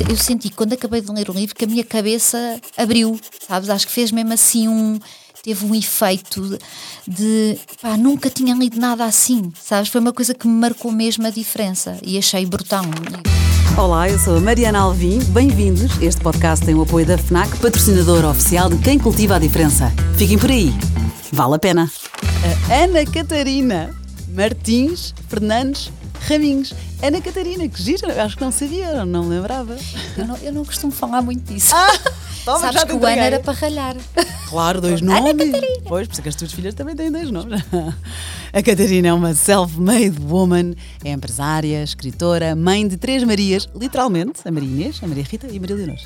eu senti quando acabei de ler o livro que a minha cabeça abriu, sabes? Acho que fez mesmo assim um. Teve um efeito de. pá, nunca tinha lido nada assim, sabes? Foi uma coisa que me marcou mesmo a diferença e achei brutal. Olá, eu sou a Mariana Alvim. Bem-vindos. Este podcast tem o apoio da FNAC, patrocinador oficial de Quem Cultiva a Diferença. Fiquem por aí. Vale a pena. A Ana Catarina Martins Fernandes Raminhos. Ana Catarina, que gira. Acho que não sabia, não me lembrava. Eu não, eu não costumo falar muito disso. Toma, Sabes já que o Ana era para ralhar. Claro, dois Ana nomes. Catarina. Pois, por isso é que as tuas filhas também têm dois nomes. A Catarina é uma self-made woman, é empresária, escritora, mãe de três Marias, literalmente, a Maria Inês, a Maria Rita e a Maria Leonor.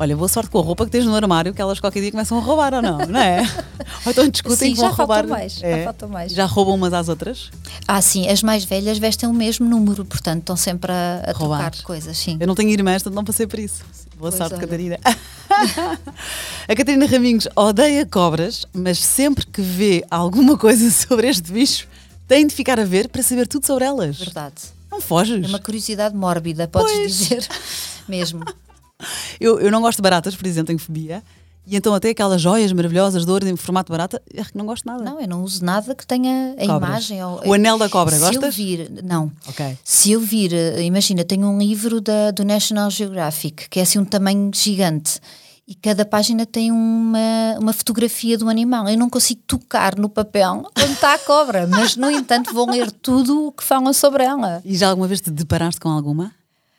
Olha, boa sorte com a roupa que tens no armário, que elas qualquer dia começam a roubar ou não, não é? Ou então discutem Sim, que vão já faltam roubar. mais, já É. faltam mais. Já roubam umas às outras? Ah, sim, as mais velhas vestem o mesmo número, portanto estão sempre a, a Roubar. trocar coisas, sim. Eu não tenho irmãs, portanto não passei por isso. Boa Pois sorte, olha. Catarina. a Catarina Raminhos odeia cobras, mas sempre que vê alguma coisa sobre este bicho, tem de ficar a ver para saber tudo sobre elas. Verdade. Não foges. É uma curiosidade mórbida, podes Pois. dizer. Mesmo. Eu, eu não gosto de baratas, por exemplo, tenho fobia. E então até aquelas joias maravilhosas de ouro em formato barata, é que não gosto nada. Não, eu não uso nada que tenha a Cobras. imagem. Ou, O anel da cobra, se gostas? eu vir, não. Ok. Se eu vir, eh, imagina, tenho um livro da, do National Geographic, que é assim um tamanho gigante. E cada página tem uma, uma fotografia do animal. Eu não consigo tocar no papel onde está a cobra, mas no entanto vou ler tudo o que falam sobre ela. E já alguma vez te deparaste com alguma?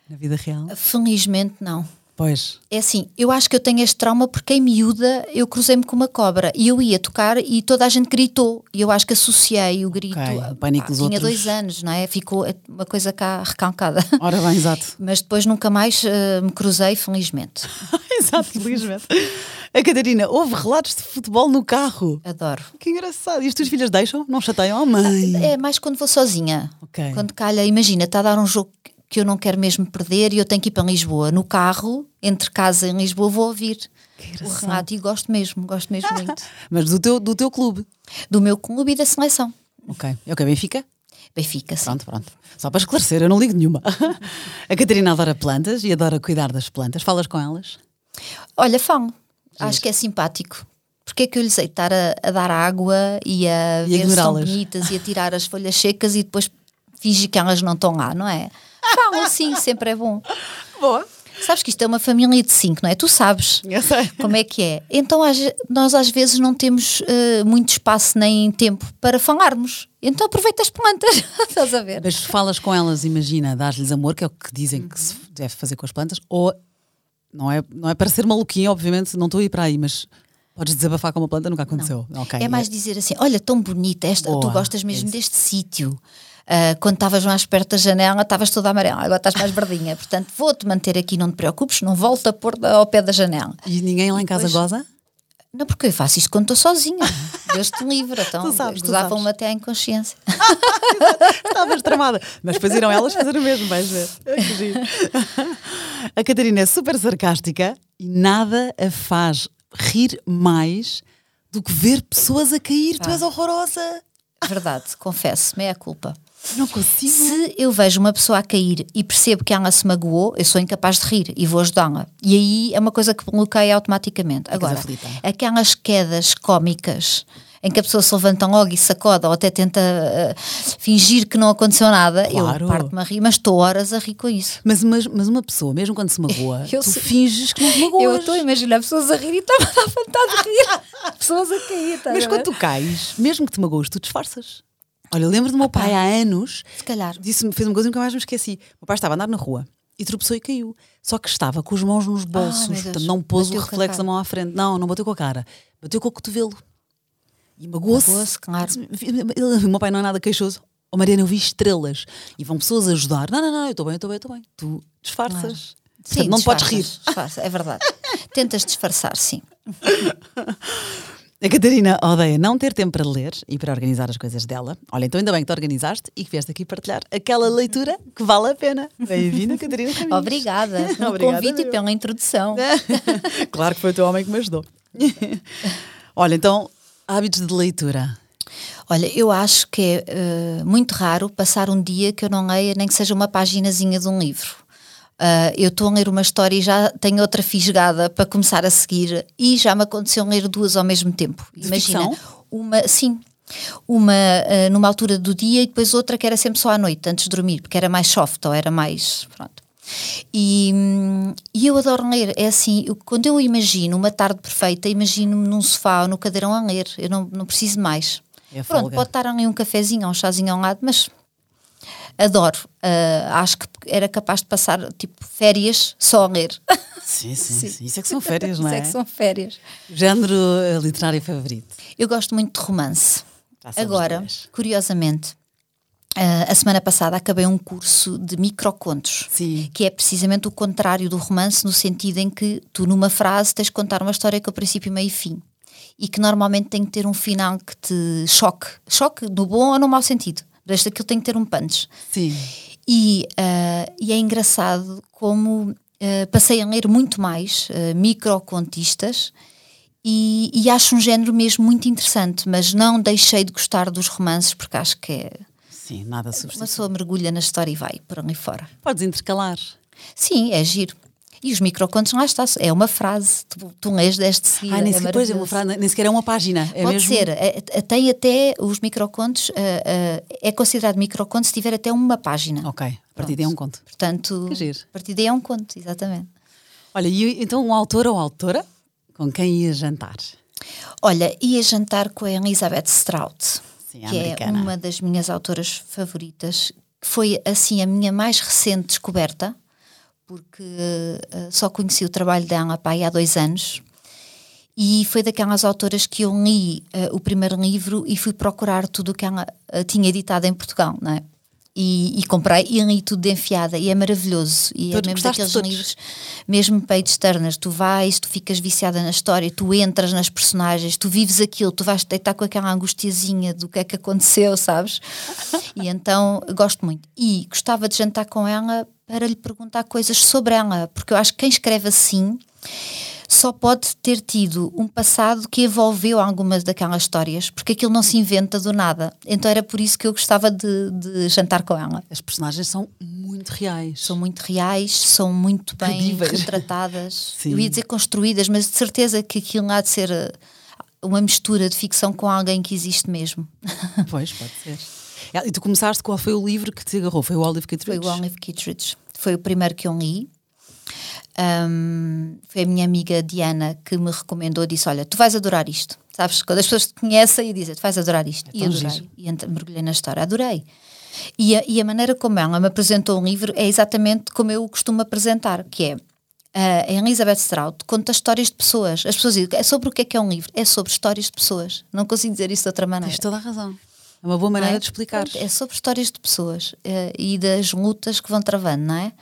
Na vida real? Felizmente não. Pois. É assim, eu acho que eu tenho este trauma porque em miúda eu cruzei-me com uma cobra e eu ia tocar e toda a gente gritou. E eu acho que associei o grito. Ok, a- o pânico pá, dos tinha outros. dois anos, não é? Ficou uma coisa cá recalcada. Ora bem, exato. Mas depois nunca mais eh, me cruzei, felizmente. exato, felizmente. A Catarina, houve relatos de futebol no carro. Adoro. Que engraçado. E as tuas filhas deixam? Não chateiam? Oh, mãe. É mais quando vou sozinha. Ok. Quando calha, imagina, está a dar um jogo que eu não quero mesmo perder e eu tenho que ir para Lisboa. No carro, entre casa e Lisboa, vou ouvir o. Renato e gosto mesmo, gosto mesmo muito. Mas do teu, do teu clube. Do meu clube e da seleção. Ok. É o que? Benfica? Benfica, sim. Pronto, pronto. Só para esclarecer, eu não ligo nenhuma. A Catarina adora plantas e adora cuidar das plantas. Falas com elas? Olha, falo. Acho que é simpático. Porque é que eu lhes hei estar a, a dar água e a E ver se ignorá-las. bonitas e a tirar as folhas secas e depois fingir que elas não estão lá, não é? Falam sim, sempre é bom. Boa. Sabes que isto é uma família de cinco, não é? Tu sabes Eu sei. como é que é. Então nós às vezes não temos eh, muito espaço nem tempo para falarmos. Então aproveita as plantas. Estás a ver? Mas falas com elas, imagina, dás-lhes amor, que é o que dizem que se deve fazer com as plantas, ou não é, não é para ser maluquinho, obviamente, não estou a ir para aí, mas podes desabafar com uma planta, nunca aconteceu. Ok. É mais dizer assim: olha, tão bonita esta, tu Boa, gostas é mesmo isso. deste sítio. Ah, quando estavas mais perto da janela, estavas toda amarela, agora estás mais verdinha. Portanto, vou-te manter aqui, não te preocupes, não volto a pôr ao pé da janela. E ninguém lá em casa Depois- goza? Não, porque eu faço isto quando estou sozinha. Deus te livre, então Tu sabes, tu gozavam-me sabes. até à inconsciência. Estavas tramada. Mas depois irão elas fazer o mesmo, vais ver. A Catarina é super sarcástica e nada a faz rir mais do que ver pessoas a cair. Tu és horrorosa. Verdade, confesso, meia culpa. Não consigo. Se eu vejo uma pessoa a cair e percebo que ela se magoou, eu sou incapaz de rir e vou ajudá-la. E aí é uma coisa que bloqueia automaticamente. Agora, aquelas quedas cómicas em que a pessoa se levanta logo e sacode ou até tenta eh, fingir que não aconteceu nada, Claro. eu parto-me a rir, mas estou horas a rir com isso. Mas, mas, mas uma pessoa, mesmo quando se magoa, Eu tu sei. finges que não te magoas. Eu estou a imaginar pessoas a rir e estava a vontade de rir. pessoas a cair, estás Mas quando tu cais, mesmo que te magoas, tu disfarças. Olha, eu lembro do meu pai há anos, Se calhar. disse fez uma coisa que nunca mais me esqueci. O meu pai estava a andar na rua e tropeçou e caiu. Só que estava com as mãos nos bolsos, meu Deus. portanto não pôs Bateu o reflexo da mão à frente. Não, não bateu com a cara. Bateu com o cotovelo. E magoou-se. Magoou-se, claro. O meu pai não é nada queixoso. Oh, Mariana, eu vi estrelas. E vão pessoas ajudar. Não, não, não, eu estou bem, eu estou bem, eu estou bem. Tu disfarças. Portanto, não podes rir. disfarça, é verdade. Tentas disfarçar, sim. A Catarina odeia não ter tempo para ler e para organizar as coisas dela. Olha, então ainda bem que te organizaste e que vieste aqui partilhar aquela leitura que vale a pena. Bem-vinda, Catarina. Raminhos. Obrigada pelo convite e pela introdução. claro que foi o teu homem que me ajudou. Olha, então, hábitos de leitura. Olha, eu acho que é eh, muito raro passar um dia que eu não leia nem que seja uma paginazinha de um livro. Uh, eu estou a ler uma história e já tenho outra fisgada para começar a seguir e já me aconteceu ler duas ao mesmo tempo. De Imagina, ficção? uma, sim, uma uh, numa altura do dia e depois outra que era sempre só à noite, antes de dormir, porque era mais soft ou era mais. Pronto. E, e eu adoro ler. É assim, eu, quando eu imagino uma tarde perfeita, imagino-me num sofá ou no cadeirão a ler. Eu não, não preciso mais. É Pronto, folga. pode estar ali um cafezinho ou um chazinho ao lado, mas adoro. Uh, acho que era capaz de passar tipo férias só a ler. Sim, sim, sim. Isso é que são férias, não Isso é? é que são férias. Género eh, literário favorito. Eu gosto muito de romance. Somos Agora, curiosamente, ah, a semana passada acabei um curso de microcontos. Sim. Que é precisamente o contrário do romance, no sentido em que tu, numa frase, tens de contar uma história com princípio, meio e fim. E que normalmente tem que ter um final que te choque. Choque no bom ou no mau sentido. Desde aquilo tem que ter um punch. Sim. E, ah, e é engraçado como ah, passei a ler muito mais ah, microcontistas e, e acho um género mesmo muito interessante, mas não deixei de gostar dos romances porque acho que é. Sim, nada Uma substituto. pessoa mergulha na história e vai por ali fora. Podes intercalar. Sim, é giro. E os microcontos lá está, é uma frase, tu, tu lês deste seguida. Ah, nem é é uma frase, nem sequer é uma página. É Pode mesmo... ser, é- é- tem até os microcontos, ah, ah, é considerado microconto se tiver até uma página. Ok, a partir daí é um conto. Portanto, a partir daí é um conto, exatamente. Olha, e então um autor ou autora com quem ia jantar? Olha, ia jantar com a Elizabeth Strout, Sim, que americana. é uma das minhas autoras favoritas. que Foi assim a minha mais recente descoberta, porque eh, só conheci o trabalho dela pá, há dois anos. E foi daquelas autoras que eu li eh, o primeiro livro e fui procurar tudo o que ela eh, tinha editado em Portugal, não é? E, e comprei e li tudo de enfiada e é maravilhoso. E Todos, é mesmo daqueles todos? livros, mesmo page turners, tu vais, tu ficas viciada na história, tu entras nas personagens, tu vives aquilo, tu vais deitar com aquela angustiazinha do que é que aconteceu, sabes? E então gosto muito. E gostava de jantar com ela para lhe perguntar coisas sobre ela, porque eu acho que quem escreve assim só pode ter tido um passado que envolveu algumas daquelas histórias, porque aquilo não se inventa do nada. Então era por isso que eu gostava de, de jantar com ela. As personagens são muito reais. São muito reais, são muito bem retratadas. Sim. Eu ia dizer construídas, mas de certeza que aquilo há de ser eh, uma mistura de ficção com alguém que existe mesmo. Pois, pode ser. É, E tu começaste, qual foi o livro que te agarrou? Foi o Olive Foi Kittredge? o Olive Kittredge. Foi o primeiro que eu li. Ahm, foi a minha amiga Diana que me recomendou, disse: Olha, tu vais adorar isto. Sabes, quando as pessoas te conhecem e dizem, tu vais adorar isto. e tão adorei. giro. E mergulhei na história, adorei. E a, e a maneira como ela me apresentou um livro é exatamente como eu costumo apresentar, que é a Elizabeth Strout conta histórias de pessoas. As pessoas dizem, é sobre o que é que é um livro? É sobre histórias de pessoas. Não consigo dizer isso de outra maneira. Tens toda a razão. É uma boa maneira é? de explicar. É sobre histórias de pessoas eh, e das lutas que vão travando, não é?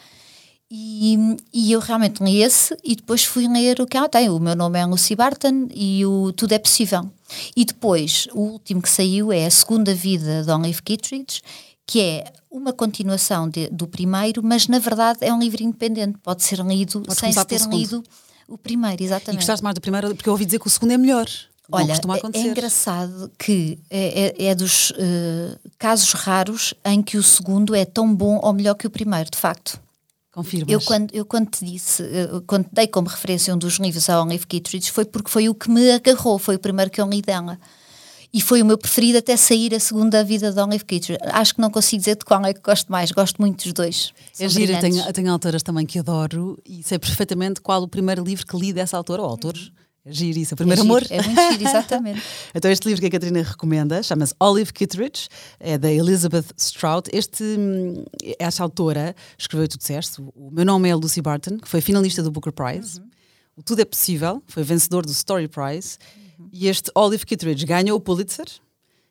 E, e eu realmente li esse e depois fui ler o que ela tem. O meu nome é Lucy Barton e o Tudo é Possível. E depois, o último que saiu é A Segunda Vida de Olive Kittredge, que é uma continuação de- do primeiro, mas na verdade é um livro independente. Pode ser lido Pode sem se ter lido o primeiro, E exatamente. gostaste mais do primeiro, porque eu ouvi dizer que o segundo é melhor. Olha, é- é engraçado que é, é- é dos eh, casos raros em que o segundo é tão bom ou melhor que o primeiro, de facto. Confirmas. Eu quando, eu quando te disse, eh, quando dei como referência um dos livros a Olive Kittredge, foi porque foi o que me agarrou, foi o primeiro que eu li dela. E foi o meu preferido até sair a segunda vida de Olive Kittredge. Acho que não consigo dizer de qual é que gosto mais, gosto muito dos dois. É São eu brilhantes. tenho, tenho autoras também que adoro e sei perfeitamente qual o primeiro livro que li dessa autora, ou autores. É giro isso, o É primeiro giro, amor. É muito giro, exatamente. Então, este livro que a Catarina recomenda chama-se Olive Kittredge, é da Elizabeth Strout. Este, hum, esta autora escreveu, tu disseste, o meu nome é Lucy Barton, que foi finalista do Booker Prize. O Tudo é Possível, foi vencedor do Story Prize. E este Olive Kittredge ganhou o Pulitzer.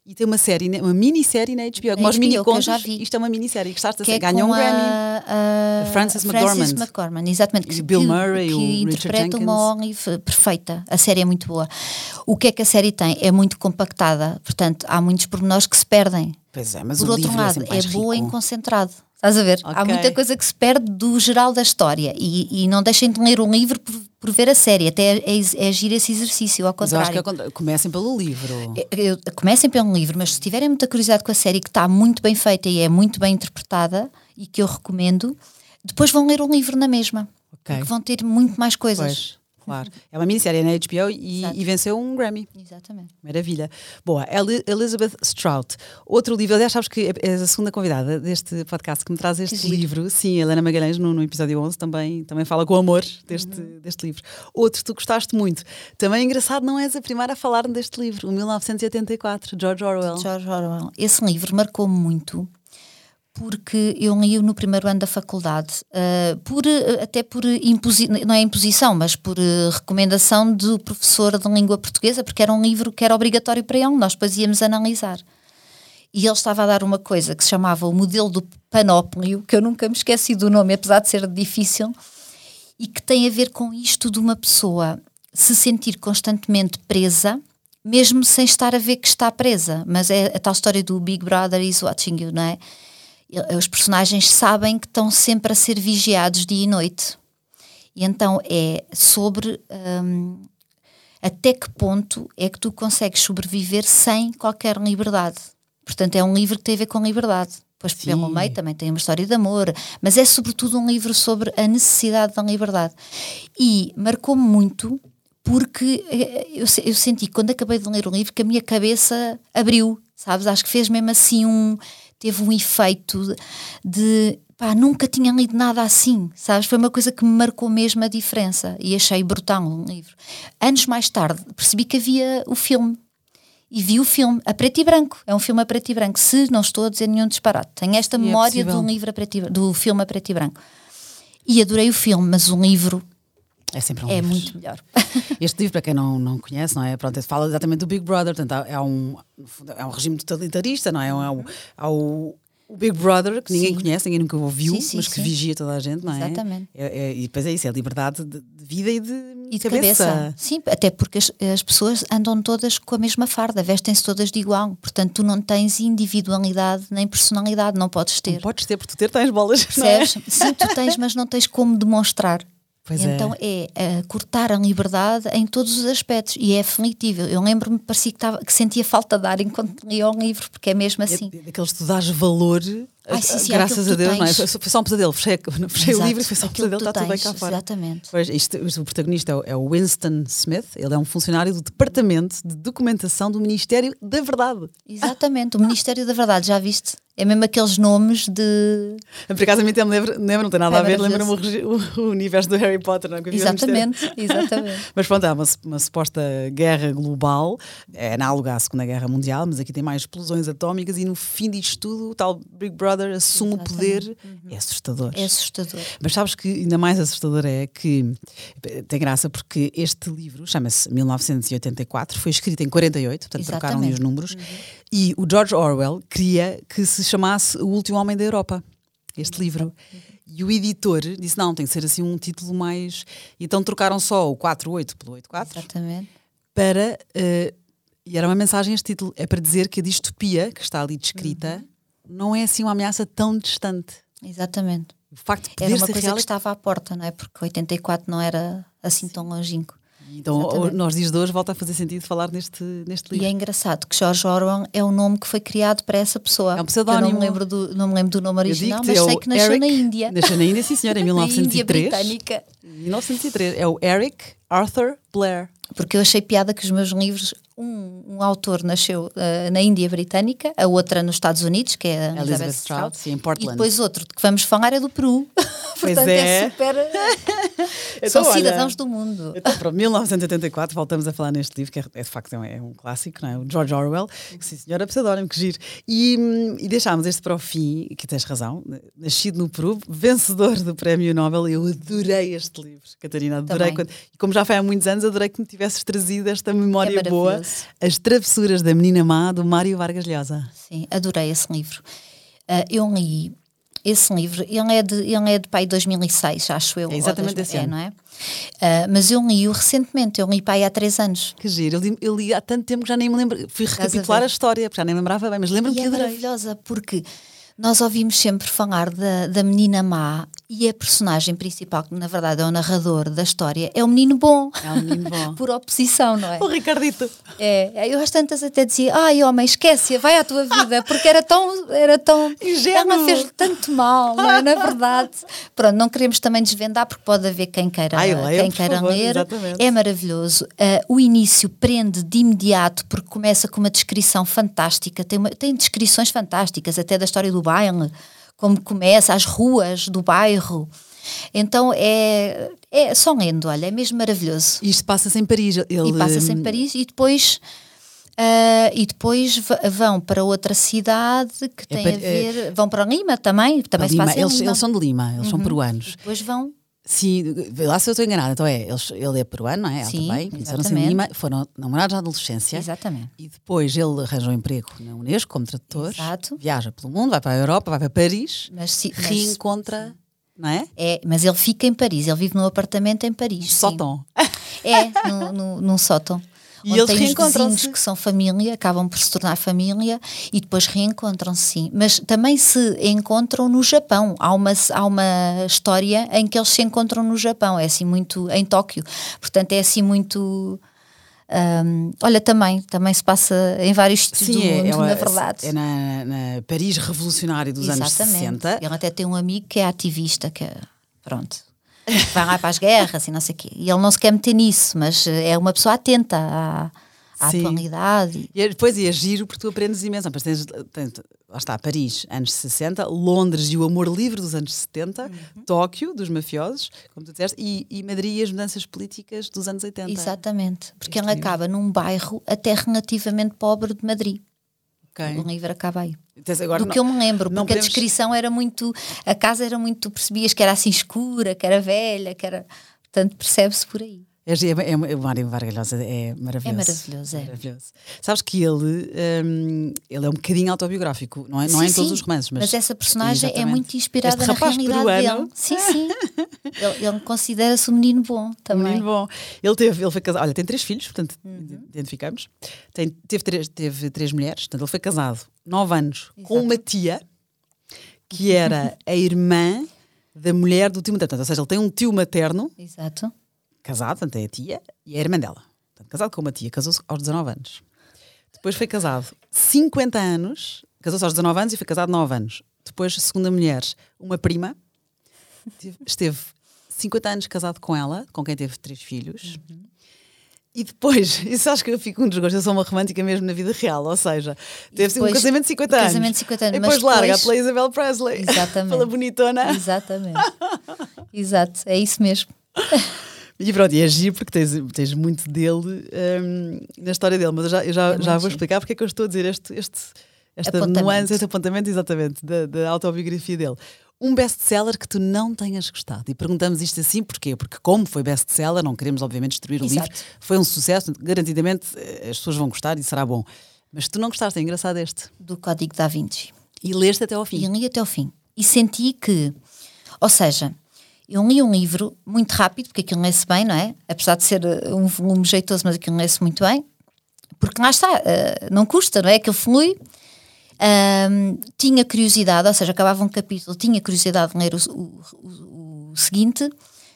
E tem uma série, uma minissérie na HBO, como os que eu já vi. Isto é uma minissérie. Gostaste que é dessa? Ganhou um Grammy. a, a Frances Frances McDormand. McDormand, exatamente. E que, Bill que- Murray, que o Richard interpreta uma Jenkins. Olive perfeita. A série é muito boa. O que é que a série tem? É muito compactada, portanto, há muitos pormenores que se perdem. Pois é, mas Por o outro livro é lado, é, mais boa em concentrado. Estás a ver? Há Ok. muita coisa que se perde do geral da história e, e não deixem de ler um livro por, por ver a série. Até é, é, é giro esse exercício, ao Mas eu acho contrário. que é comecem pelo livro. Eu- comecem pelo livro, mas se tiverem muita curiosidade com a série, que está muito bem feita e é muito bem interpretada e que eu recomendo, depois vão ler um livro na mesma. Ok. Porque vão ter muito mais coisas. Pois, claro. É uma minissérie na HBO e, e venceu um Grammy. Exatamente. Maravilha. Boa, Eli- Elizabeth Strout. Outro livro, aliás, sabes que és a segunda convidada deste podcast que me traz este livro. Sim, Helena Magalhães, no, no episódio 11, também, também fala com amor deste, Uhum. deste livro. Outro, tu gostaste muito. Também é engraçado, não és a primeira a falar deste livro, o 1984, George Orwell. George Orwell. Esse livro marcou-me muito porque eu li-o no primeiro ano da faculdade, ah, por, ah, até por imposi não é imposição, mas por ah, recomendação do professor de língua portuguesa, porque era um livro que era obrigatório para ele, nós depois íamos analisar. E ele estava a dar uma coisa que se chamava o modelo do panóplio, que eu nunca me esqueci do nome, apesar de ser difícil, e que tem a ver com isto de uma pessoa se sentir constantemente presa, mesmo sem estar a ver que está presa. Mas é a tal história do Big Brother is watching you, não é? Os personagens sabem que estão sempre a ser vigiados dia e noite. E então é sobre hum, até que ponto é que tu consegues sobreviver sem qualquer liberdade. Portanto, é um livro que tem a ver com liberdade. Depois, pelo meio, também tem uma história de amor, mas é sobretudo um livro sobre a necessidade da liberdade. E marcou-me muito porque eh, eu, eu senti, quando acabei de ler o livro, que a minha cabeça abriu, sabes? Acho que fez mesmo assim um. Teve um efeito de. de pá, nunca tinha lido nada assim, sabes? Foi uma coisa que me marcou mesmo a diferença e achei brutal um livro. Anos mais tarde percebi que havia o filme e vi o filme a preto e branco. É um filme a preto e branco, se não estou a dizer nenhum disparate. Tenho esta E é memória possível. do livro a preto e, do filme a preto e branco. E adorei o filme, mas o livro É sempre um é livro. muito melhor. Este livro, para quem não, não conhece, não é? Pronto, fala exatamente do Big Brother, portanto, há- é um, é um regime totalitarista, não é? É o, há o, o Big Brother, que ninguém Sim. conhece, ninguém nunca ouviu, Sim, sim, mas que vigia toda a gente, não é? Exatamente. É- é- e depois é isso, é a liberdade de, de vida e de, E de cabeça. Sim, até porque as, as pessoas andam todas com a mesma farda, vestem-se todas de igual. Portanto, tu não tens individualidade nem personalidade, não podes ter. Não podes ter, porque tu ter tens bolas, não é? Percebes? Sim, tu tens, mas não tens como demonstrar. Pois é. então é, eh, cortar a liberdade em todos os aspectos e é aflitivo. Eu lembro-me, parecia que, estava, que sentia falta de ar enquanto lia um livro, porque é mesmo assim. É daqueles que tu dás valor, Ai, sim, sim, graças aquilo a Deus, não é? tens. Foi, foi só um pesadelo, fechei, fechei o livro e foi só um pesadelo, está tudo bem cá tens, fora. Exatamente. Pois, isto, o protagonista é o, é o Winston Smith, ele é um funcionário do Departamento de Documentação do Ministério da Verdade. Exatamente, o Ministério da Verdade, já viste? É mesmo aqueles nomes de. Por acaso a mim até me lembra, lembra não tem nada É a ver, lembra-me o, o- universo do Harry Potter, não é? Exatamente, exatamente. Mas pronto, há uma, uma suposta guerra global, é análoga à Segunda Guerra Mundial, mas aqui tem mais explosões atómicas e no fim disto tudo o tal Big Brother assume o poder. É assustador. É assustador. Mas sabes que ainda mais assustador é que tem graça porque este livro chama-se 1984, foi escrito em 48, portanto trocaram ali os Exatamente. números, e o George Orwell queria que se chamasse O Último Homem da Europa, este livro. E o editor disse: não, tem que ser assim um título mais. Então trocaram só o 48 pelo 84 Exatamente. para. eh, e era uma mensagem este título: é para dizer que a distopia que está ali descrita Uhum. Não é assim uma ameaça tão distante. Exatamente. O facto de Era uma coisa real que é estava à porta, não é? Porque 84 não era assim tão longínquo. Então, Exatamente. nós dias de hoje volta a fazer sentido falar neste, neste E livro. é engraçado que George Orwell é o nome que foi criado para essa pessoa. É um Eu não pseudónimo. me lembro do, não me lembro do nome original, mas é sei que nasceu Eric- na Índia. Nasceu na Índia, sim, senhora, em Na Índia 1903. britânica. 1903. É o Eric Arthur Blair. Porque eu achei piada que os meus livros, um, um autor nasceu eh, na Índia Britânica, a outra nos Estados Unidos, que é a Elizabeth Elizabeth Strout, sim, em e Portland. depois outro que vamos falar é do Peru. Pois Portanto, é. é, super. Então, São olha, cidadãos do mundo. Então, pronto, 1984, voltamos a falar neste livro, que é, é de facto é um, é um clássico, não é? O George Orwell, que sim senhora, pseudónimo, que giro. E, hum, e deixámos este para o fim, que tens razão, nascido no Peru, vencedor do Prémio Nobel, eu adorei este livro, Catarina, adorei. Quando, e como já foi há muitos anos, adorei que me tivesses trazido esta memória É boa, maravilhoso. As Travessuras da Menina Má, do Mário Vargas Llosa. Sim, adorei esse livro. Ah, eu li esse livro, ele é de, ele é de pai 2006, acho eu. É exatamente esse é, não é? Ah, mas eu li-o recentemente, eu li pai há três anos. Que giro, eu li, eu li há tanto tempo que já nem me lembro, fui a recapitular a, ver. história, porque já nem lembrava bem, mas lembro-me que é adorei. maravilhosa porque nós ouvimos sempre falar da, da menina má E a personagem principal, que na verdade é o narrador da história, é o menino bom. É um menino bom. Por oposição, não é? o Ricardito. É, eu às tantas até dizia, ai homem, esquece-a, vai à tua vida, porque era tão, era tão, Ingênuo. ela fez tanto mal, não é? Na verdade. Pronto, não queremos também desvendar, porque pode haver quem queira, Ai, leia, quem queira favor, ler. exatamente. É maravilhoso. Ah, o início prende de imediato, porque começa com uma descrição fantástica, tem, uma- tem descrições fantásticas, até da história do baile, como começa, as ruas do bairro. Então é, é só lendo, olha, é mesmo maravilhoso. Isto passa-se em Paris. Ele, E passa-se em Paris e depois. ah, e depois vão para outra cidade que tem pa- a ver. vão para Lima também, também se Lima, eles, Lima. Uhum. eles são de Lima, eles são peruanos. Depois vão. Sim, lá se eu estou enganada. Então é, eles- ele é peruano, não é? Ela Sim, também. Conheceram-se em. Lima, foram namorados na adolescência. Exatamente. E depois ele arranja um emprego na Unesco como tradutor, Exato. viaja pelo mundo, vai para a Europa, vai para Paris, Mas, mas- reencontra, não é? é, mas ele fica em Paris, ele vive num apartamento em Paris. Sótão. É, no, no, num sótão. E onde eles reencontram-se. que são família, acabam por se tornar família e depois reencontram-se, sim. Mas também se encontram no Japão. Há uma, há uma história em que eles se encontram no Japão, é assim muito. em Tóquio. Portanto, é assim muito. hum, olha, também, também se passa em vários sítios do mundo, uma- na verdade. é na, na Paris revolucionário dos anos 60. Ele até tem um amigo que é ativista, que é- pronto. Vai lá para as guerras e não sei o quê. E ele não se quer meter nisso, mas eh, é uma pessoa atenta à, à Sim. atualidade. E é- depois é giro porque tu aprendes imenso. Depois tens, tens- lá está, Paris, anos 60, Londres e o amor livre dos anos 70, Uhum. Tóquio, dos mafiosos, como tu disseste, e, e Madrid e as mudanças políticas dos anos 80. Exatamente. Porque Este ele livro. acaba num bairro até relativamente pobre de Madrid. Ok. O livro acaba aí. Agora Do que eu me lembro, não porque a podemos- descrição era muito. A casa era muito. Percebias que era assim escura, que era velha, que era. Portanto, percebe-se por aí. É, é, é, o Mário Vargas Llosa é maravilhoso. É maravilhoso, é. Maravilhoso. Sabes que ele, hum, ele é um bocadinho autobiográfico, não é, não é em todos sim. os romances, mas, essa personagem é Exatamente. muito inspirada Este na realidade peruano. dele. Sim, sim. ele, ele considera-se um menino bom Um também. menino bom. Ele teve, ele foi casado, olha, tem três filhos, portanto, Uhum. identificamos. Tem, teve, três, teve três mulheres, portanto, ele foi casado nove anos com uma tia que era a irmã da mulher do tio materno. Portanto, ou seja, ele tem um tio materno Exato. Casado, portanto, é a tia e é a irmã dela. Portanto, casado com uma tia, casou-se aos 19 anos. Depois foi casado 50 anos, casou-se aos 19 anos e foi casado 9 anos. Depois, segunda mulher, uma prima, esteve 50 anos casado com ela, com quem teve três filhos. E depois, isso acho que eu fico com desgosto, eu sou uma romântica mesmo na vida real, ou seja, teve um depois- casamento de 50 um anos. casamento de 50 anos, E depois larga depois- pela Isabel Presley, Exatamente. pela bonitona. Exatamente. Exato, é isso mesmo. E pronto, e é giro porque tens, tens muito dele hum, na história dele, mas eu já, eu já, É já vou explicar porque é que eu estou a dizer este, este, esta Apontamento. nuance, este apontamento, exatamente, da, da autobiografia dele. Um best-seller que tu não tenhas gostado. E perguntamos isto assim porquê? Porque, como foi best-seller, não queremos, obviamente, destruir o Exato. livro, foi um sucesso, garantidamente eh, as pessoas vão gostar e será bom. Mas tu não gostaste, é engraçado este. Do Código da Vinci. E leste até ao E fim. li até ao fim. E senti que, ou seja, eu li um livro muito rápido, porque aquilo lê-se bem, não é? Apesar de ser eh, um volume jeitoso, mas aquilo lê-se muito bem. Porque lá está, eh, não custa, não é? Aquilo flui. Ahm, tinha curiosidade, ou seja, acabava um capítulo, tinha curiosidade de ler o, o- o- seguinte,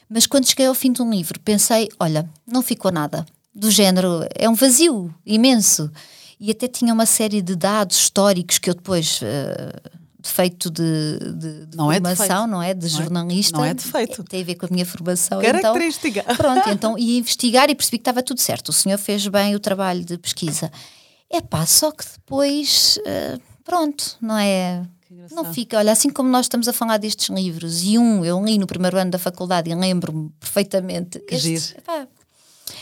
mas quando cheguei ao fim de um livro pensei: olha, não ficou nada. Do género, é um vazio imenso. E até tinha uma série de dados históricos que eu depois, eh, defeito de, de, de Não é formação, defeito. não é? De Não é- jornalista. não é defeito. Tem a ver com a minha formação. Característica. Então, pronto, então ia investigar e percebi que estava tudo certo. O senhor fez bem o trabalho de pesquisa. É pá, só que depois, eh, pronto, não é? Não fica, olha, assim como nós estamos a falar destes livros, e um eu li no primeiro ano da faculdade e lembro-me perfeitamente. Que este, giro. epá,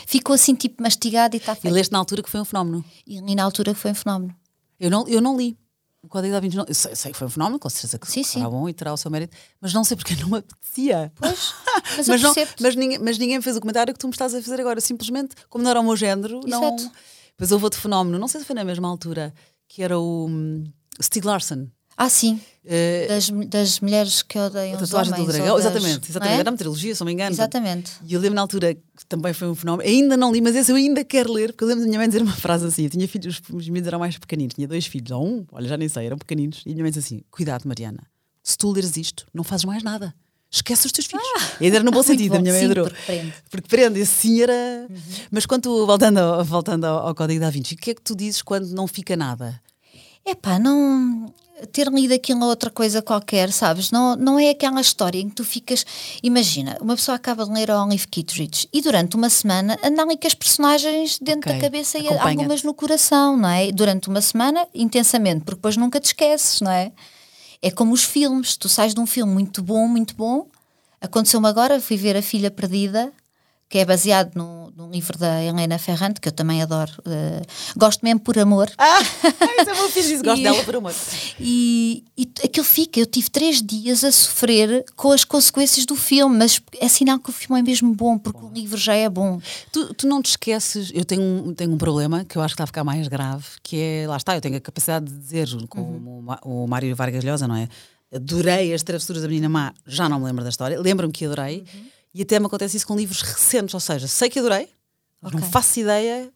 ficou assim tipo mastigado e está E feito. leste na altura que foi um fenómeno. E li na altura que foi um fenómeno. Eu não, eu não li. O Código da Vinci não. Eu sei, sei que foi um fenómeno, com certeza que Sim, sim. será bom e terá o seu mérito, mas não sei porque não me apetecia. Pois, mas, Mas, não, mas, ninguém, mas ninguém fez o comentário que tu me estás a fazer agora. Simplesmente, como não era o meu género, não. Exato. Depois houve outro fenómeno, não sei se foi na mesma altura, que era o hum, Stieg Larsson. Ah, sim, Eh, das, das mulheres que odeiam a tatuagem do dragão. das- exatamente, exatamente. é? Era uma trilogia, se não me engano. Exatamente. E eu lembro na altura que também foi um fenómeno. Ainda não li, mas esse eu ainda quero ler, porque eu lembro da minha mãe dizer uma frase assim. Eu tinha filhos, os miúdos eram mais pequeninos, tinha dois filhos, ou um, olha, já nem sei, eram pequeninos. E a minha mãe disse assim: Cuidado, Mariana, se tu leres isto, não fazes mais nada. esquece os teus filhos. E ainda era no bom sentido, a minha mãe sim, adorou. porque prende. Porque prende, esse sim era. Mas quando, voltando, ao, voltando ao, ao Código da Vinci, o que é que tu dizes quando não fica nada? Epá, não ter lido aquilo ou outra coisa qualquer, sabes? Não, não é aquela história em que tu ficas. Imagina, uma pessoa acaba de ler a Olive Kitteridge e durante uma semana anda ali com as personagens dentro Ok, da cabeça e algumas no coração, não é? Durante uma semana, intensamente, porque depois nunca te esqueces, não é? É como os filmes, tu sais de um filme muito bom, muito bom. Aconteceu-me agora, fui ver A Filha Perdida, que é baseado no, num livro da Helena Ferrante, que eu também adoro. eh, gosto mesmo por amor. Ah, isso é bom isso, gosto E- dela por amor. E, e aquilo fica, eu tive três dias a sofrer com as consequências do filme, mas é sinal que o filme é mesmo bom, porque o livro já é bom. Tu, tu não te esqueces, eu tenho um, tenho um problema que eu acho que está a ficar mais grave, que é, lá está, eu tenho a capacidade de dizer, como o Ma- o Mário Vargas Llosa, não é? Adorei as travessuras da menina má, já não me lembro da história, lembro-me que adorei, e até me acontece isso com livros recentes, ou seja, sei que adorei, mas não Ok. faço ideia.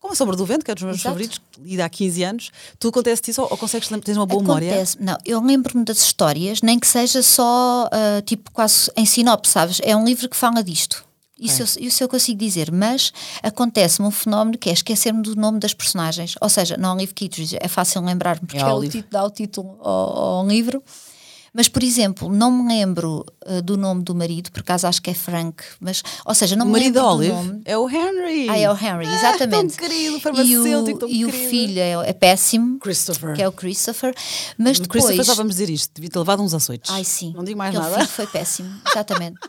Como a Sombra do Vento, que é dos meus Exato. favoritos, lido há 15 anos, tu acontece isso ou, ou consegues tens uma boa memória? Acontece, não, eu lembro-me das histórias, nem que seja só, ah, tipo, quase em sinopse, sabes? É um livro que fala disto. Isso, eu, isso eu consigo dizer, mas acontece-me um fenómeno que é esquecer-me do nome das personagens. Ou seja, não há um livro Kitteridge, é fácil lembrar-me, porque É é, o título, dá o título ao, ao livro. Mas, por exemplo, não me lembro ah, do nome do marido, por acaso acho que é Frank, mas, ou seja, não O me marido lembro da do Olive nome. é o Henry. Ah, é o Henry, exatamente. tão querido, e farmacêutico, tão o, e o filho é, é péssimo, Christopher. que é o Christopher, mas depois... Christopher só vamos dizer isto, devia ter levado uns açoites. Ai, sim. Não digo mais Aquele nada. filho foi péssimo, exatamente.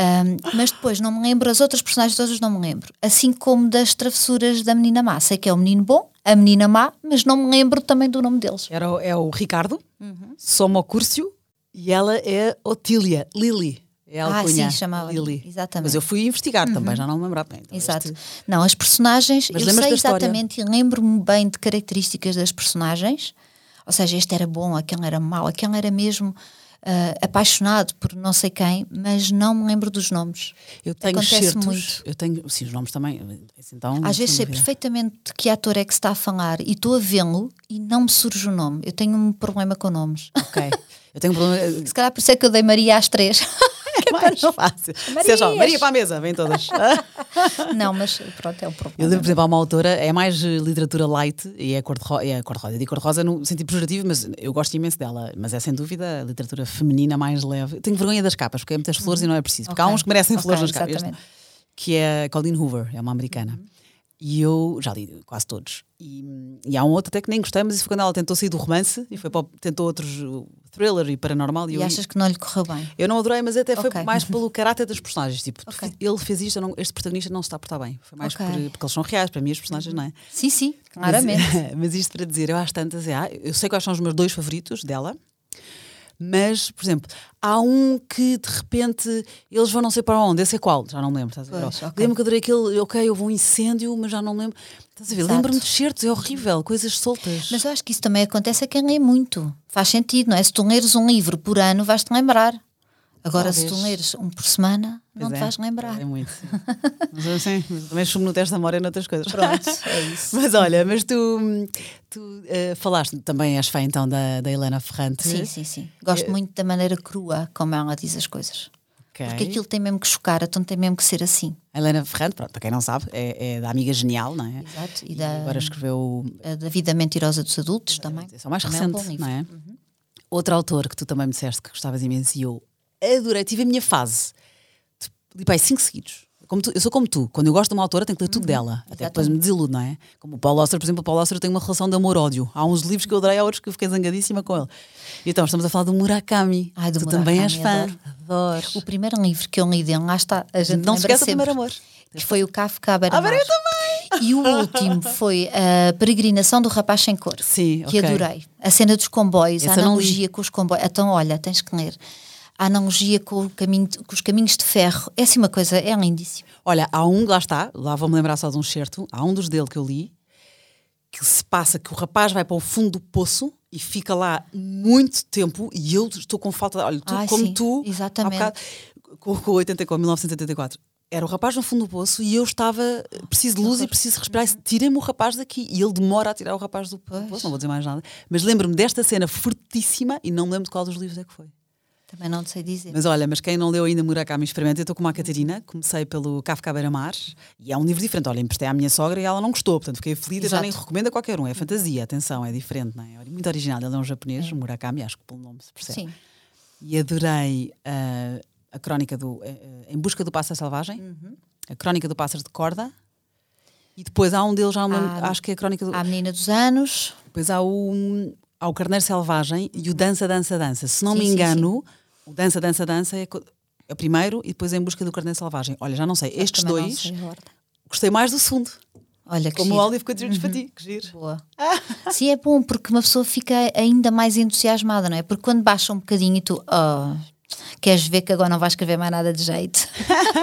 Ahm, mas depois não me lembro, as outras personagens todas não me lembro. Assim como das travessuras da menina má. Sei que é o menino bom, a menina má, mas não me lembro também do nome deles. Era, o- é o Ricardo, Uhum. Somo Cúrcio, e ela é Otília, Lily. É a Ah, sim, chamava Lily. exatamente. Mas eu fui investigar também, já não me lembrava bem. Então, Exato. este- Não, as personagens, Mas eu sei exatamente e lembro-me bem de características das personagens. Ou seja, este era bom, aquele era mau, aquele era mesmo ah, apaixonado por não sei quem, mas não me lembro dos nomes. Eu tenho Acontece certos, muito. eu tenho, sim, os nomes também. Então, Às vezes sei dúvida. perfeitamente de que ator é que se está a falar e estou a vê-lo e não me surge o nome. Eu tenho um problema com nomes. Ok. Eu tenho um problema. Se calhar por isso é que eu dei Maria às três. É mais fácil. Marias. Seja, Maria para a mesa, vem todas. não, mas pronto, é um Eu problema. lembro, por exemplo, há uma autora, é mais literatura light e é cor-de-rosa. É cor-de-rosa. Eu digo cor-de-rosa no sentido pejorativo, mas eu gosto imenso dela. Mas é sem dúvida a literatura feminina mais leve. Tenho vergonha das capas, porque é muitas flores e não é preciso. Porque há Ok. uns que merecem Ok, flores nas capas. Exatamente. Que é a Colleen Hoover, é uma americana. E eu já li quase todos. E, e há um outro até que nem gostei, mas isso foi quando ela tentou sair do romance e foi para, tentou outros thriller e paranormal. E, E eu, achas que não lhe correu bem? eu não adorei, mas até foi mais pelo caráter dos personagens. Tipo, tu Ok. fiz- ele fez isto, não- este protagonista não se está a portar bem. Foi mais Ok. por- porque eles são reais, para mim, os personagens, não é? Sim, sim, claramente. Mas, mas isto para dizer, eu às tantas, é, eu sei quais são os meus dois favoritos dela, mas, por exemplo, há um que de repente eles vão não sei para onde, esse é qual? Já não lembro, estás a ver? Pois, ok. Lembro que adorei aquele, ok, houve um incêndio, mas já não lembro. Estás a ver? Lembro-me de certos, é horrível, coisas soltas. Mas eu acho que isso também acontece a quem lê muito. Faz sentido, não é? Se tu leres um livro por ano, vais-te lembrar. Agora, se tu Talvez. leres um por semana, não Pois te é, vais lembrar. É muito. mas assim, também sumo no teste da memória noutras coisas. Pronto, é isso. Mas olha, mas tu, tu eh, falaste, também és fã então da, da Helena Ferrante. Sim, sim, sim. Gosto muito da maneira crua como ela diz as coisas. Ok. Porque aquilo tem mesmo que chocar, então tem mesmo que ser assim. A Helena Ferrante, pronto, para quem não sabe, é, é da Amiga Genial, não é? Exato. E E da, agora escreveu. a da vida mentirosa dos adultos também. É mais Também é um recente, não é? Outro autor que tu também me disseste que gostavas imenso e eu adorei, tive a minha fase. Li para cinco seguidos. Tu- eu sou como tu, quando eu gosto de uma autora tenho que ler tudo dela, até depois me desiludo, não é? Como o Paulo Auster, por exemplo, o Paulo Auster tem uma relação de amor-ódio. Há uns livros que eu adorei, há outros que eu fiquei zangadíssima com ele. Então estamos a falar do Murakami. Ai, do tu também és Murakami, fã. Adoro. O primeiro livro que eu li dele, lá está, a gente Não se do sempre, primeiro amor. Que foi o Kafka à beira Ah, eu também! E o último foi a peregrinação do rapaz sem cor. Sim, Que ok. adorei. A cena dos comboios, a analogia com os comboios. Então, olha, tens que ler. A analogia com, caminho, com os caminhos de ferro. É assim uma coisa, é lindíssimo. Olha, há um, lá está, lá vou-me lembrar só de um certo, há um dos dele que eu li, que se passa que o rapaz vai para o fundo do poço e fica lá muito tempo e eu estou com falta de. Olha, tu, como sim, tu, há exatamente. bocado, com, com, 80, com 1984. Era o rapaz no fundo do poço e eu estava, preciso de luz e preciso respirar. Tirem-me o rapaz daqui. E ele demora a tirar o rapaz do, do Pois. poço, não vou dizer mais nada. Mas lembro-me desta cena fortíssima e não me lembro de qual dos livros é que foi. Também não sei dizer. Mas olha, mas quem não leu ainda Murakami experimenta, eu estou como a Catarina, comecei pelo Kafka Beira-Mar e é um livro diferente. Olha, emprestei à minha sogra e ela não gostou, portanto fiquei aflita, já nem recomendo a qualquer um. É fantasia, atenção, é diferente, não é? Muito original. Ele é um japonês, é. Murakami, acho que pelo nome se percebe. Sim. E adorei uh, a crónica do uh, Em Busca do Pássaro Selvagem, uhum. a crónica do Pássaro de Corda. E depois há um deles, já uma, acho que é a crónica do. A Menina dos Anos. Depois há o, há o Carneiro Selvagem e o Dança, Dança, Dança. Se não sim, me engano, sim, sim. o Dança, Dança, Dança é, é o primeiro e depois é Em Busca do Carneiro Selvagem. Olha, já não sei, estes dois. Sei gostei mais do segundo. Olha, Como giro. o Olive Coutinho para ti, que giro. Boa. Sim, é bom, porque uma pessoa fica ainda mais entusiasmada, não é? Porque quando baixa um bocadinho e tu, oh, queres ver que agora não vais escrever mais nada de jeito.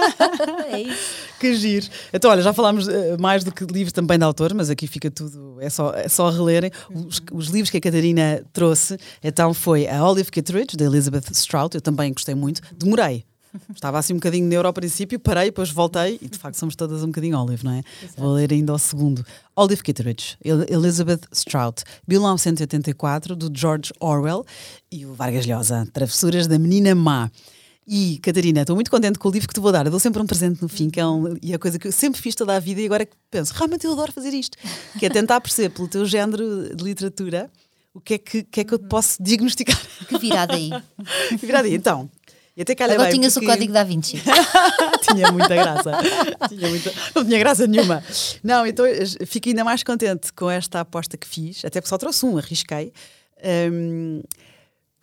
é isso. Que giro. Então, olha, já falámos uh, mais do que livros também de autor, mas aqui fica tudo, é só, é só relerem. Os, os livros que a Catarina trouxe, então foi a Olive Kitteridge, de Elizabeth Strout, eu também gostei muito. Demorei, Estava assim um bocadinho neuro ao princípio, parei, depois voltei e de facto somos todas um bocadinho Olive, não é? Exato. Vou ler ainda ao segundo. Olive Kitteridge, Elizabeth Strout, 1984, do George Orwell e o Vargas Llosa, Travessuras da Menina Má. E, Catarina, estou muito contente com o livro que te vou dar. Eu dou sempre um presente no fim, que é um, e é a coisa que eu sempre fiz toda a vida e agora é que penso, realmente eu adoro fazer isto. Que é tentar perceber pelo teu género de literatura o que é que, que, é que eu te posso diagnosticar. Que virada aí. que virada aí. Então, e até calha Agora tinhas porque... o código da Vinci. tinha muita graça. tinha muita... Não tinha graça nenhuma. Não, então fico ainda mais contente com esta aposta que fiz, até porque só trouxe um, arrisquei. Um,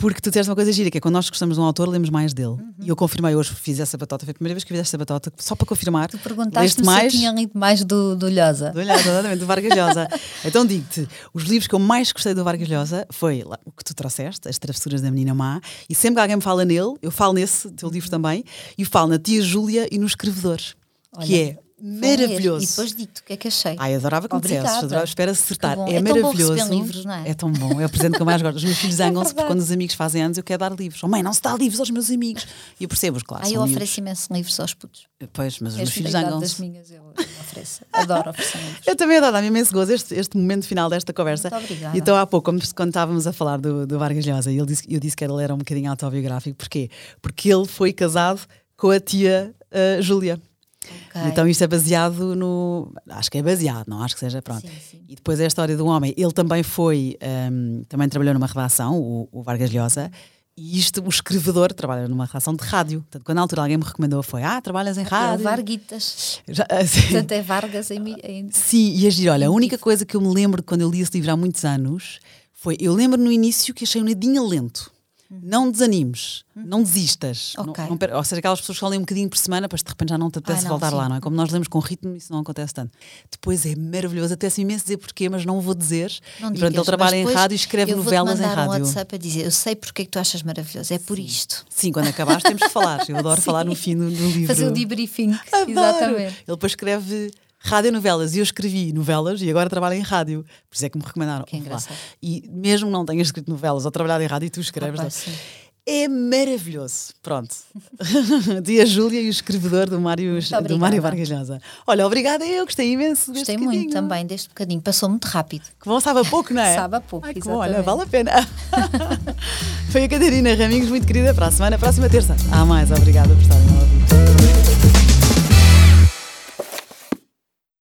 porque tu tens uma coisa gira, que é quando nós gostamos de um autor, lemos mais dele. Uhum. E eu confirmei hoje, fiz essa batota, foi a primeira vez que fiz essa batota, só para confirmar. Tu perguntaste mais... se tinha lido mais do, do Lhosa. Do Lhosa, exatamente, do Vargas Llosa. então digo-te, os livros que eu mais gostei do Vargas Llosa foi o que tu trouxeste, As Travessuras da Menina Má, e sempre que alguém me fala nele, eu falo nesse teu livro também, e falo na Tia Júlia e nos Escrevedores. Olha, que é maravilhoso. E depois dito o que é que achei. Ai, adorava que me dissesses, adorava, espera acertar. É, é maravilhoso. Tão bom livros, não é? é tão bom, é o presente que eu mais gosto. Os meus filhos é zangam-se porque quando os amigos fazem anos eu quero dar livros. Oh, mãe, não se dá livros aos meus amigos. E eu percebo, claro. Ai, eu ofereço imenso livros aos putos. Pois, mas os meus filhos zangam-se. minhas eu, eu ofereço. Adoro oferecer livros. Eu também adoro, dá-me imenso gozo este, este momento final desta conversa. Muito obrigada. Então, há pouco, quando estávamos a falar do, do Vargas Llosa, ele disse, eu disse que ele era um bocadinho autobiográfico. Porquê? Porque ele foi casado com a tia uh, Júlia. Okay. Então isto é baseado no. Acho que é baseado, não acho que seja. Pronto. Sim, sim. E depois é a história do homem. Ele também foi. Um, também trabalhou numa redação, o, o Vargas Llosa. E isto, o escrevedor trabalha numa redação de rádio. Portanto, quando na altura alguém me recomendou, foi: Ah, trabalhas em é rádio. É Varguitas. Já, assim. Portanto, é Vargas em, em. Sim, e agir. Olha, a única coisa que eu me lembro de quando eu li esse livro há muitos anos foi: eu lembro no início que achei um nadinha lento. Não desanimes, não desistas. Okay. Não, não, ou seja, aquelas pessoas que leem um bocadinho por semana, para de repente já não te apetece ah, voltar sim. lá, não é? Como nós lemos com ritmo, isso não acontece tanto. Depois é maravilhoso, até imenso dizer porquê, mas não vou dizer. Não e, digas, ele trabalha em rádio e escreve novelas em rádio. Eu um WhatsApp a dizer, eu sei porque é que tu achas maravilhoso, é por sim. isto. Sim, quando acabaste temos de falar. Eu adoro falar no fim do, do livro. Fazer o debriefing, adoro. exatamente. Ele depois escreve radionovelas e eu escrevi novelas e agora trabalho em rádio. Por isso é que me recomendaram. Que engraçado. E mesmo não tenhas escrito novelas ou trabalhado em rádio e tu escreves. Ah, pá, é maravilhoso. Pronto. Dia Júlia e o escrevedor do Mário, do Mário Vargas Llosa. Olha, obrigada eu, gostei imenso. Gostei muito bocadinho. também deste bocadinho. Passou muito rápido. Que bom, sabe a pouco, não é? sabe a pouco, Ai, bom, olha, vale a pena. Foi a Catarina Raminhos, muito querida, para a semana, próxima terça. Ah, mais, obrigada por estarem lá.